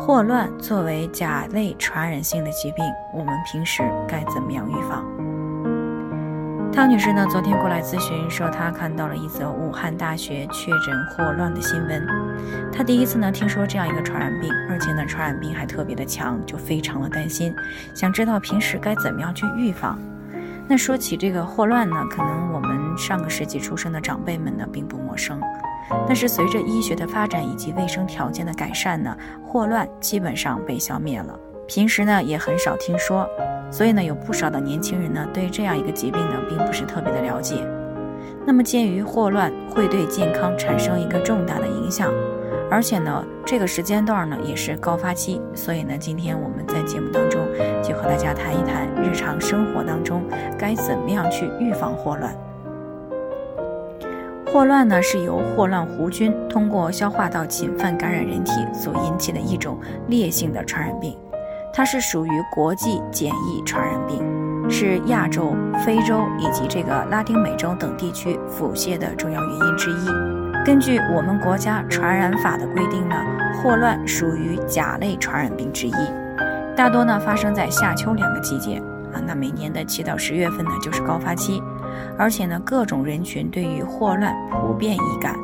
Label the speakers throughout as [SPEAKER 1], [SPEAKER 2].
[SPEAKER 1] 霍乱作为甲类传染性的疾病，我们平时该怎么样预防？汤女士呢，昨天过来咨询说，她看到了一则武汉大学确诊霍乱的新闻。她第一次呢听说这样一个传染病，而且呢传染病还特别的强，就非常的担心，想知道平时该怎么样去预防。那说起这个霍乱呢，可能我们上个世纪出生的长辈们呢并不陌生。但是随着医学的发展以及卫生条件的改善呢，霍乱基本上被消灭了。平时呢也很少听说，所以呢有不少的年轻人呢对这样一个疾病呢并不是特别的了解。那么鉴于霍乱会对健康产生一个重大的影响，而且呢这个时间段呢也是高发期，所以呢今天我们在节目当中就和大家谈一谈日常生活当中该怎么样去预防霍乱。霍乱呢，是由霍乱弧菌通过消化道侵犯感染人体所引起的一种烈性的传染病，它是属于国际简易传染病，是亚洲、非洲以及这个拉丁美洲等地区腹泻的重要原因之一。根据我们国家传染法的规定呢，霍乱属于甲类传染病之一，大多呢发生在夏秋两个季节啊，那每年的七到十月份呢就是高发期。而且呢，各种人群对于霍乱普遍易感，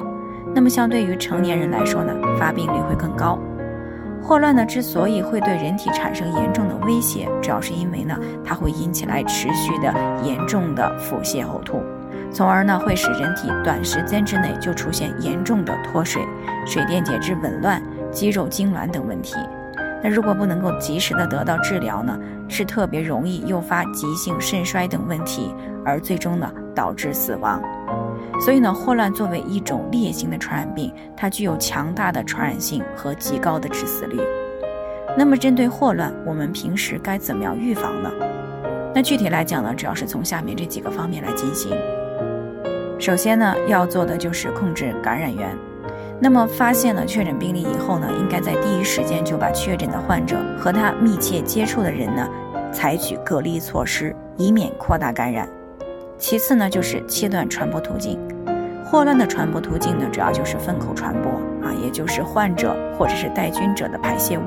[SPEAKER 1] 那么相对于成年人来说呢，发病率会更高。霍乱呢，之所以会对人体产生严重的威胁，主要是因为呢，它会引起来持续的严重的腹泻、呕吐，从而呢，会使人体短时间之内就出现严重的脱水、水电解质紊乱、肌肉痉挛等问题。那如果不能够及时的得到治疗呢，是特别容易诱发急性肾衰等问题，而最终呢导致死亡。所以呢，霍乱作为一种烈性的传染病，它具有强大的传染性和极高的致死率。那么针对霍乱，我们平时该怎么样预防呢？那具体来讲呢，主要是从下面这几个方面来进行。首先呢，要做的就是控制感染源。那么发现了确诊病例以后呢，应该在第一时间就把确诊的患者和他密切接触的人呢，采取隔离措施，以免扩大感染。其次呢，就是切断传播途径。霍乱的传播途径呢，主要就是粪口传播啊，也就是患者或者是带菌者的排泄物。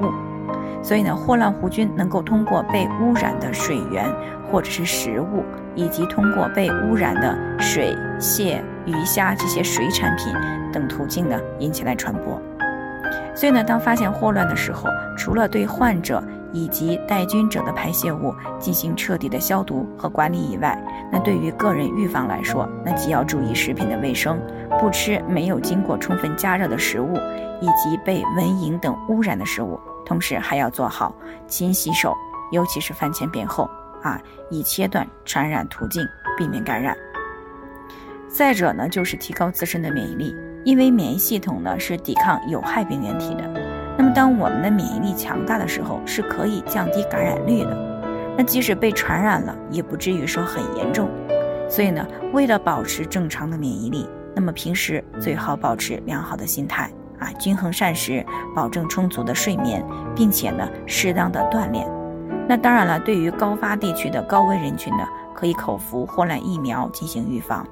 [SPEAKER 1] 所以呢，霍乱弧菌能够通过被污染的水源或者是食物，以及通过被污染的水、蟹、鱼虾这些水产品等途径呢，引起来传播。所以呢，当发现霍乱的时候，除了对患者以及带菌者的排泄物进行彻底的消毒和管理以外，那对于个人预防来说，那既要注意食品的卫生，不吃没有经过充分加热的食物，以及被蚊蝇等污染的食物。同时还要做好勤洗手，尤其是饭前便后啊，以切断传染途径，避免感染。再者呢，就是提高自身的免疫力，因为免疫系统呢是抵抗有害病原体的。那么当我们的免疫力强大的时候，是可以降低感染率的。那即使被传染了，也不至于说很严重。所以呢，为了保持正常的免疫力，那么平时最好保持良好的心态。啊，均衡膳食，保证充足的睡眠，并且呢，适当的锻炼。那当然了，对于高发地区的高危人群呢，可以口服霍乱疫苗进行预防。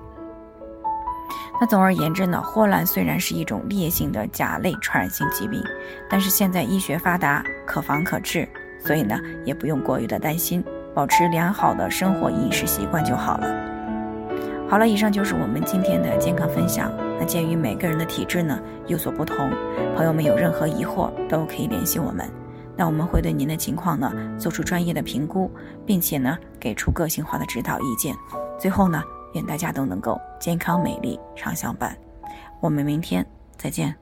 [SPEAKER 1] 那总而言之呢，霍乱虽然是一种烈性的甲类传染性疾病，但是现在医学发达，可防可治，所以呢，也不用过于的担心，保持良好的生活饮食习惯就好了。好了，以上就是我们今天的健康分享。那鉴于每个人的体质呢有所不同，朋友们有任何疑惑都可以联系我们，那我们会对您的情况呢做出专业的评估，并且呢给出个性化的指导意见。最后呢，愿大家都能够健康美丽常相伴。我们明天再见。